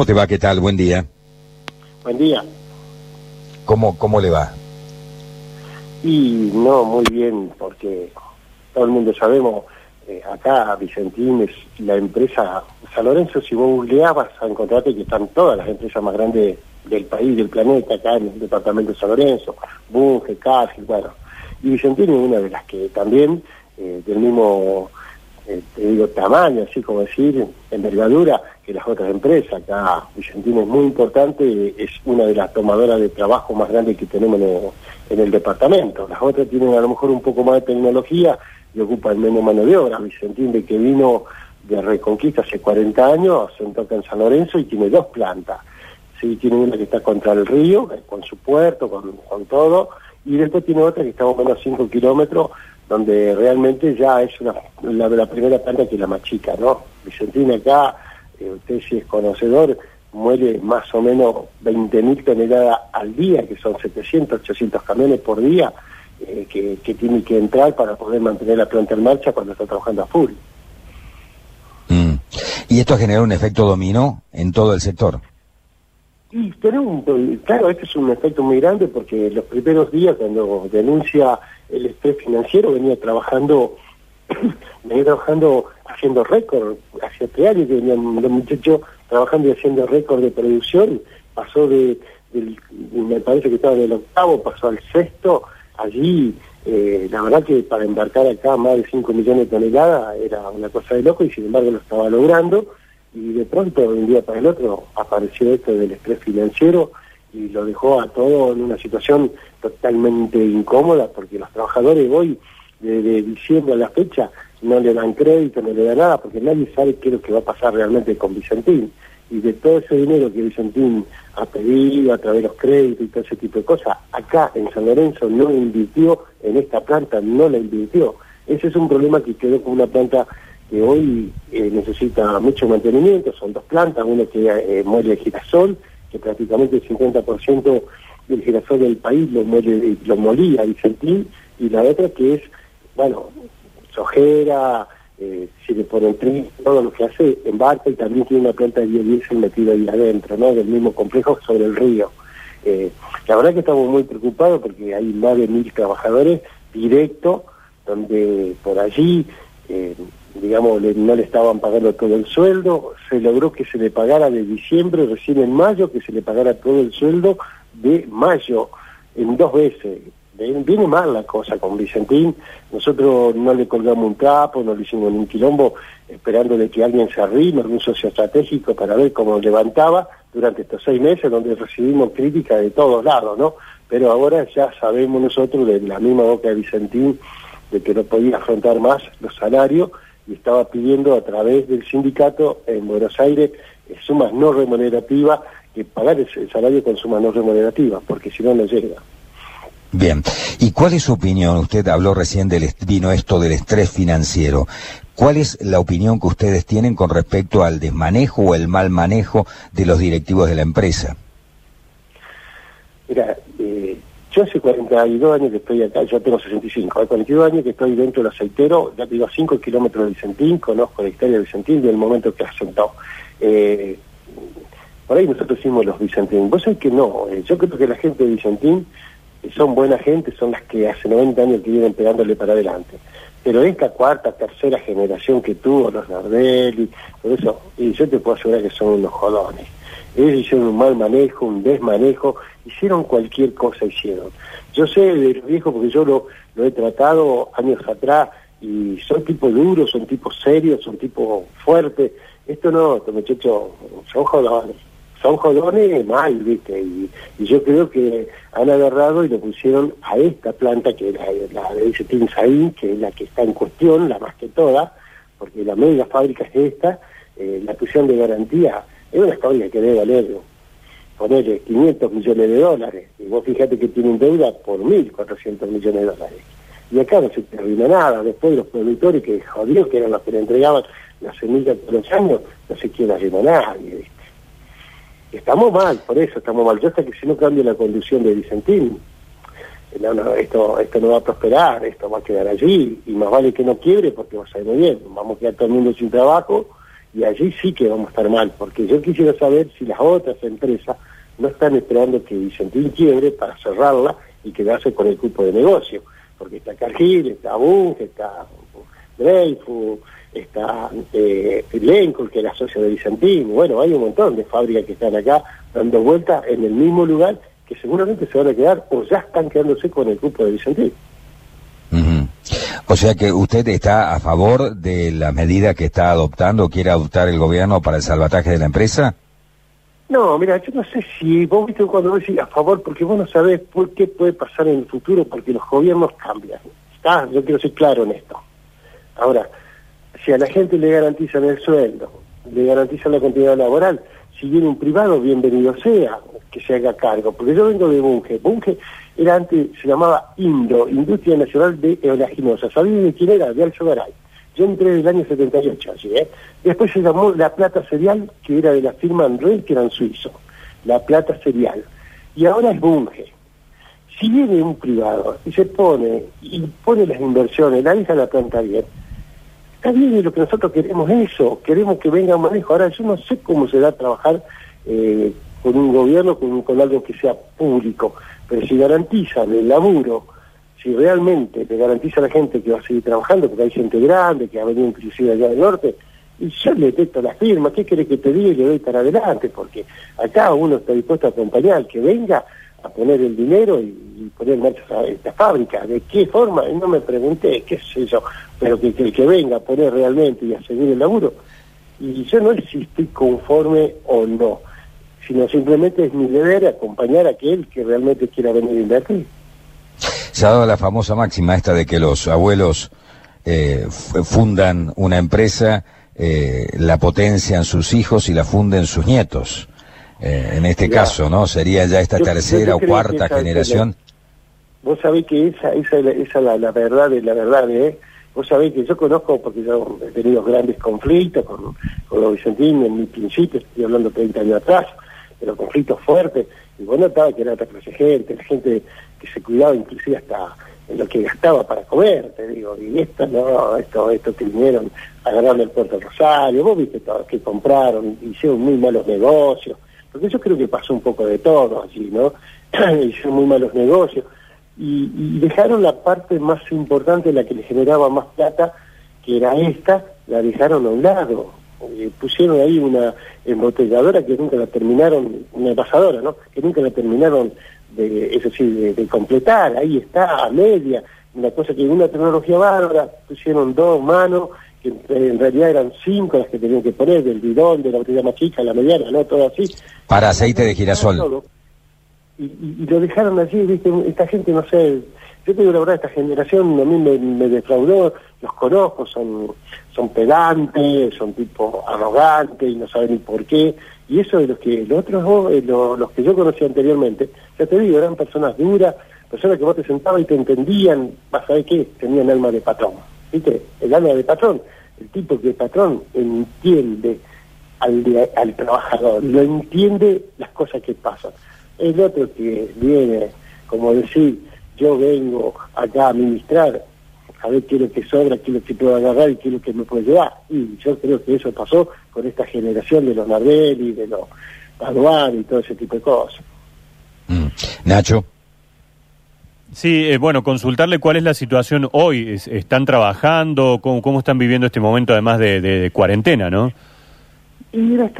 ¿Cómo te va? ¿Qué tal? Buen día. Buen día. ¿Cómo, cómo le va? Y no, muy bien, porque todo el mundo sabemos, eh, acá Vicentín es la empresa, San Lorenzo, si vos googleabas, a encontrarte que están todas las empresas más grandes del país, del planeta, acá en el departamento de San Lorenzo, Bunge, Cáceres, bueno. Y Vicentín es una de las que también, eh, del mismo te digo, tamaño, así como decir, envergadura que las otras empresas. Acá Vicentín es muy importante, es una de las tomadoras de trabajo más grandes que tenemos en el, departamento. Las otras tienen a lo mejor un poco más de tecnología y ocupan menos mano de obra. Vicentín de que vino de Reconquista hace 40 años, se acá en San Lorenzo y tiene dos plantas. Sí, tiene una que está contra el río, eh, con su puerto, con, con todo, y después tiene otra que está a menos 5 kilómetros donde realmente ya es una, la, la primera planta que la más chica, ¿no? Vicentina acá, eh, usted si es conocedor, muere más o menos 20.000 toneladas al día, que son 700, 800 camiones por día, eh, que, que tiene que entrar para poder mantener la planta en marcha cuando está trabajando a full. Mm. ¿Y esto genera un efecto dominó en todo el sector? Y tenemos claro, este es un efecto muy grande porque los primeros días cuando denuncia el estrés financiero venía trabajando, venía trabajando haciendo récord, hace tres años que venían los muchachos trabajando y haciendo récord de producción, pasó de, me parece que estaba del octavo, pasó al sexto, allí eh, la verdad que para embarcar acá más de 5 millones de toneladas era una cosa de loco y sin embargo lo estaba logrando y de pronto de un día para el otro apareció esto del estrés financiero y lo dejó a todo en una situación totalmente incómoda porque los trabajadores hoy de, diciembre a la fecha no le dan crédito, no le dan nada porque nadie sabe qué es lo que va a pasar realmente con Vicentín y de todo ese dinero que Vicentín ha pedido a través de los créditos y todo ese tipo de cosas, acá en San Lorenzo no invirtió en esta planta, no la invirtió. Ese es un problema que quedó con una planta que hoy eh, necesita mucho mantenimiento, son dos plantas, una que eh, muere girasol, que prácticamente el 50% del girasol del país lo, muere, lo molía Vicentín, y la otra que es, bueno, sojera, eh, si le ponen todo lo que hace embarca y también tiene una planta de biodiesel metida ahí adentro, ¿no? Del mismo complejo sobre el río. Eh, la verdad que estamos muy preocupados porque hay más de mil trabajadores directos, donde por allí eh, digamos, no le estaban pagando todo el sueldo, se logró que se le pagara de diciembre, recién en mayo, que se le pagara todo el sueldo de mayo, en dos veces. Viene mal la cosa con Vicentín, nosotros no le colgamos un trapo, no le hicimos un quilombo, esperando de que alguien se arrime, algún socio estratégico para ver cómo levantaba durante estos seis meses, donde recibimos críticas de todos lados, ¿no? Pero ahora ya sabemos nosotros de la misma boca de Vicentín de que no podía afrontar más los salarios y estaba pidiendo a través del sindicato en Buenos Aires eh, sumas no remunerativas, que pagar el salario con sumas no remunerativas, porque si no, no llega. Bien, ¿y cuál es su opinión? Usted habló recién del vino esto del estrés financiero. ¿Cuál es la opinión que ustedes tienen con respecto al desmanejo o el mal manejo de los directivos de la empresa? Mira, eh, yo hace 42 años que estoy acá, yo tengo 65, hace 42 años que estoy dentro del aceitero, ya te digo a 5 kilómetros de Vicentín, conozco la historia de Vicentín y el momento que asentó. Eh, por ahí nosotros hicimos los Vicentín. Vos sabés que no, eh, yo creo que la gente de Vicentín son buena gente, son las que hace 90 años que vienen pegándole para adelante. Pero esta cuarta, tercera generación que tuvo, los Nardelli, todo eso, y yo te puedo asegurar que son unos jodones. Ellos hicieron un mal manejo, un desmanejo, hicieron cualquier cosa, hicieron. Yo sé de los viejos porque yo lo, lo he tratado años atrás y son tipos duros, son tipos serios, son tipos fuertes. Esto no, estos muchachos son jodones, son jodones mal, ¿viste? Y, yo creo que han agarrado y lo pusieron a esta planta, que es la, la de Saín, que es la que está en cuestión, la más que toda, porque la mega fábrica es esta, eh, la pusieron de garantía. Es una historia que debe valer, ponerle 500 millones de dólares, y vos fíjate que tienen deuda por 1.400 millones de dólares. Y acá no se termina nada, después los productores que jodidos que eran los que le entregaban las semillas todos los años, no se quiere arriba nadie, Estamos mal, por eso estamos mal. Yo hasta que si no cambia la conducción de Vicentín, esto, esto no va a prosperar, esto va a quedar allí, y más vale que no quiebre porque va a salir muy bien, vamos a quedar todo el mundo sin trabajo, y allí sí que vamos a estar mal, porque yo quisiera saber si las otras empresas no están esperando que Vicentín quiebre para cerrarla y quedarse con el cupo de negocio, porque está Cargill, está Bunge, está Dreyfus, está eh, Lenco, que era socio de Vicentín, bueno, hay un montón de fábricas que están acá dando vueltas en el mismo lugar que seguramente se van a quedar o ya están quedándose con el cupo de Vicentín. O sea que usted está a favor de la medida que está adoptando, quiere adoptar el gobierno para el salvataje de la empresa? No, mira, yo no sé si vos viste cuando decís a favor, porque vos no sabés por qué puede pasar en el futuro, porque los gobiernos cambian. ¿Está? Yo quiero ser claro en esto. Ahora, si a la gente le garantizan el sueldo, le garantizan la continuidad laboral, si viene un privado, bienvenido sea que se haga cargo. Porque yo vengo de Bunge. Bunge era antes, se llamaba INDO, Industria Nacional de Eolaginosa. ¿Sabían de quién era? De Alzo. Yo entré en el año 78 allí, ¿eh? Después se llamó La Plata Serial, que era de la firma André, que eran suizos. La Plata Serial. Y ahora es Bunge. Si viene un privado y se pone, y pone las inversiones, la deja la planta bien, está bien y lo que nosotros queremos es eso, queremos que venga manejo. Ahora yo no sé cómo se da a trabajar eh, con un gobierno, con, con algo que sea público, pero si garantizan el laburo, si realmente le garantiza a la gente que va a seguir trabajando, porque hay gente grande que ha venido inclusive allá del norte, y yo le detecto la firma, ¿qué quiere que te diga y le doy para adelante? Porque acá uno está dispuesto a acompañar, que venga a poner el dinero y, poner en marcha esta fábrica. ¿De qué forma? No me pregunté, qué sé yo, pero que, el que venga a poner realmente y a seguir el laburo. Y yo no sé si estoy conforme o no, sino simplemente es mi deber acompañar a aquel que realmente quiera venir a invertir. Se ha dado la famosa máxima esta de que los abuelos eh, fundan una empresa, eh, la potencian sus hijos y la funden sus nietos. Eh, en este caso, ¿no? Sería ya esta tercera o cuarta generación. vos sabés que esa, esa, esa la, la verdad de la verdad, ¿eh? Vos sabés que yo conozco, porque yo he tenido grandes conflictos con, con los Vicentines en mi principio, estoy hablando 30 años atrás, pero conflictos fuertes, y bueno, estaba que era otra clase gente, gente que se cuidaba inclusive hasta en lo que gastaba para comer, te digo, y esto no, esto, esto que vinieron, agarraron el puerto Rosario, vos viste todo, que compraron, hicieron muy malos negocios, porque yo creo que pasó un poco de todo allí, ¿no? hicieron muy malos negocios, y, y, dejaron la parte más importante, la que le generaba más plata, que era esta, la dejaron a un lado, eh, pusieron ahí una embotelladora que nunca la terminaron, una envasadora, ¿no? Que nunca la terminaron de, eso sí, de, completar, ahí está, a media, una cosa que una tecnología bárbara, pusieron dos manos, que en realidad eran cinco las que tenían que poner, del bidón, de la botella más chica, la mediana, ¿no? Todo así. Para aceite de girasol. Y, y, lo dejaron allí, ¿viste? Esta gente, no sé, yo te digo la verdad, esta generación a mí me, defraudó, los conozco, son, son pedantes, son tipo arrogantes y no saben ni por qué. Y eso de los que los otros eh, los, que yo conocí anteriormente, ya te digo, eran personas duras, personas que vos te sentabas y te entendían, vas a ver qué, tenían alma de patrón. ¿Viste? El alma de patrón, el tipo que el patrón entiende al, trabajador, lo entiende las cosas que pasan. El otro que viene, como decir, yo vengo acá a administrar, a ver qué es lo que sobra, qué es lo que puedo agarrar y qué es lo que me puede llevar. Y yo creo que eso pasó con esta generación de los Nardelli, de los Paduan y todo ese tipo de cosas. Mm. Nacho. Sí, eh, bueno, consultarle cuál es la situación hoy. ¿Están trabajando? ¿Cómo, están viviendo este momento además de, cuarentena, no? Y mira,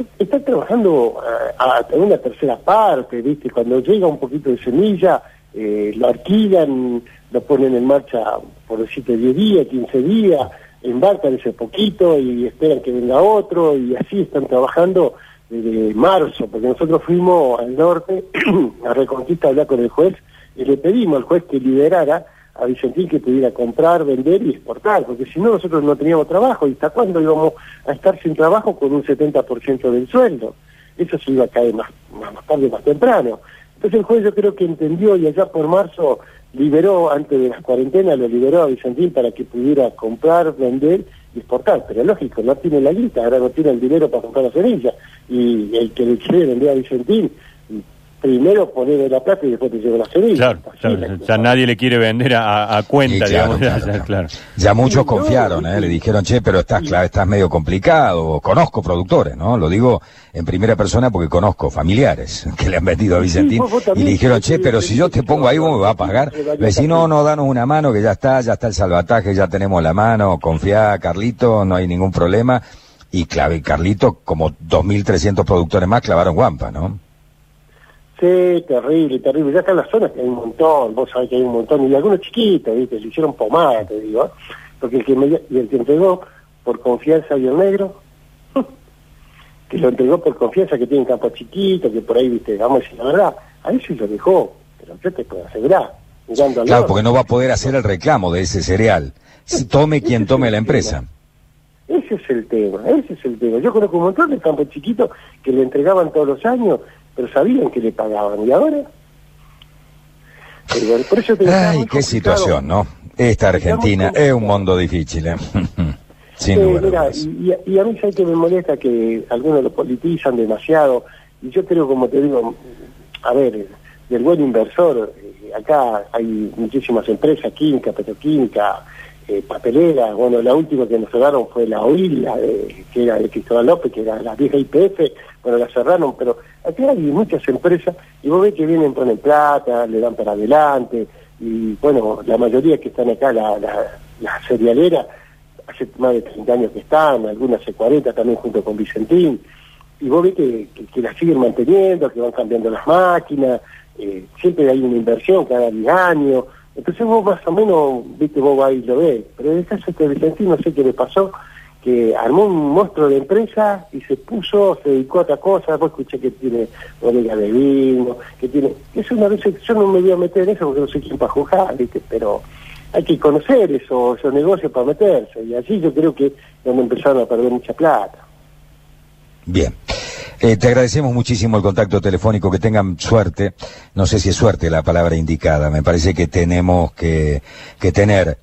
trabajando eh, a, una tercera parte, ¿viste? Cuando llega un poquito de semilla, eh, lo alquilan, lo ponen en marcha, por decirte, 10 días, 15 días, embarcan ese poquito y esperan que venga otro y así están trabajando desde marzo, porque nosotros fuimos al norte a Reconquista a hablar con el juez y le pedimos al juez que liberara a Vicentín que pudiera comprar, vender y exportar, porque si no nosotros no teníamos trabajo y hasta cuándo íbamos a estar sin trabajo con un 70% del sueldo. Eso se iba a caer más, más tarde, más temprano. Entonces el juez yo creo que entendió y allá por marzo liberó, antes de las cuarentenas, lo liberó a Vicentín para que pudiera comprar, vender y exportar. Pero lógico, no tiene la guita, ahora no tiene el dinero para comprar la semilla. Y el que le quiere vender a Vicentín primero poner la plata y después te llevo la semilla. Claro, ya nadie le quiere vender a, cuenta, digamos. ya, muchos confiaron, ¿eh? le dijeron, che, pero estás, claro, estás medio complicado. Conozco productores, ¿no? Lo digo en primera persona porque conozco familiares que le han vendido a Vicentín y le dijeron, che, pero si yo te pongo ahí, ¿cómo me va a pagar? Le si no, no, danos una mano, que ya está, ya está el salvataje, ya tenemos la mano, confía, Carlito, no hay ningún problema. Y clave, Carlito, como 2.300 productores más clavaron guampa, ¿no? Sí, terrible, terrible. Ya está en las zonas que hay un montón, vos sabés que hay un montón, y algunos chiquitos, ¿viste? Se hicieron pomada, te digo, ¿eh? Porque el que, me, y el que entregó por confianza y el negro, que lo entregó por confianza, que tiene campo chiquito, que por ahí, ¿viste? Vamos a decir la verdad, a eso lo dejó, pero yo te puedo asegurar. Claro, porque no va a poder hacer el reclamo de ese cereal. Tome quien tome la empresa. Ese es el tema, ese es el tema. Yo conozco un montón de campos chiquitos que le entregaban todos los años pero sabían que le pagaban. ¿Y ahora? por eso Ay, qué situación, ¿no? Esta Argentina es un mundo difícil, ¿eh? Sin mira, y, a mí sé que me molesta que algunos lo politizan demasiado, y yo creo, como te digo, a ver, del buen inversor, eh, acá hay muchísimas empresas, química, petroquímica, eh, papelera, bueno, la última que nos cerraron fue la OIL, que era de Cristóbal López, que era la vieja IPF, bueno, la cerraron, pero aquí hay muchas empresas y vos ves que vienen, ponen plata, le dan para adelante, y bueno, la mayoría que están acá, la, la, cerealera, hace más de 30 años que están, algunas hace 40 también junto con Vicentín, y vos ves que, que, la siguen manteniendo, que van cambiando las máquinas, eh, siempre hay una inversión cada 10 años, entonces vos más o menos, viste, vos y lo ves. Pero en el caso de Vicentín no sé qué le pasó, que armó un monstruo de empresa y se puso, se dedicó a otra cosa, después escuché que tiene bodega de vino, que tiene... Es una vez, yo no me voy a meter en eso porque no sé quién para juzgar, viste, pero hay que conocer eso, esos negocios para meterse. Y así yo creo que donde empezaron a perder mucha plata. Bien. Eh, te agradecemos muchísimo el contacto telefónico, que tengan suerte, no sé si es suerte la palabra indicada, me parece que tenemos que, que tener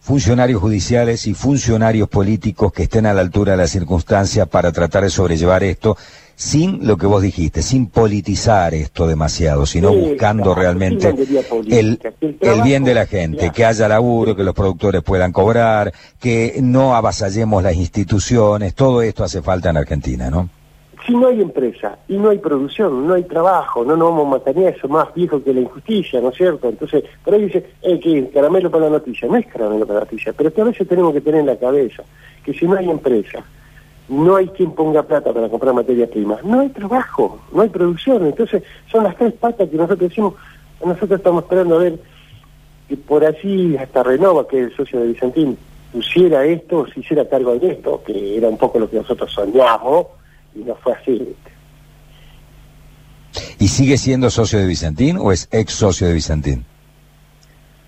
funcionarios judiciales y funcionarios políticos que estén a la altura de las circunstancias para tratar de sobrellevar esto sin lo que vos dijiste, sin politizar esto demasiado, sino buscando realmente el, el, bien de la gente, que haya laburo, que los productores puedan cobrar, que no avasallemos las instituciones, todo esto hace falta en Argentina, ¿no? Si no hay empresa y no hay producción, no hay trabajo, no nos vamos a mantener eso más viejo que la injusticia, ¿no es cierto? Entonces, por ahí dice, eh, que caramelo para la noticia, no es caramelo para la noticia, pero que a veces tenemos que tener en la cabeza que si no hay empresa, no hay quien ponga plata para comprar materias primas, no hay trabajo, no hay producción, entonces son las tres patas que nosotros decimos, nosotros estamos esperando a ver que por así hasta Renova, que es el socio de Vicentín, pusiera esto, se hiciera cargo de esto, que era un poco lo que nosotros soñamos, y no fue así. ¿Y sigue siendo socio de Vicentín o es ex socio de Vicentín?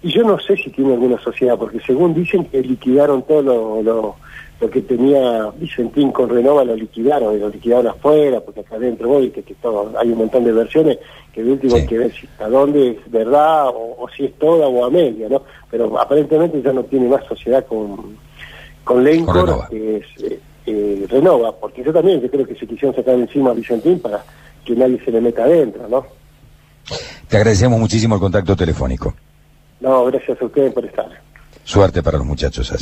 Y yo no sé si tiene alguna sociedad, porque según dicen que liquidaron todo lo, lo, que tenía Vicentín con Renova, lo liquidaron, y lo liquidaron afuera, porque acá adentro voy, que, que todo, hay un montón de versiones que de último hay que ver si a dónde es verdad o, si es toda o a media, ¿no? Pero aparentemente ya no tiene más sociedad con, con Lencor, que es... Eh, eh, renova, porque yo también yo creo que se quisieron sacar encima a Vicentín para que nadie se le meta adentro, ¿no? Te agradecemos muchísimo el contacto telefónico. No, gracias a ustedes por estar. Suerte para los muchachos así.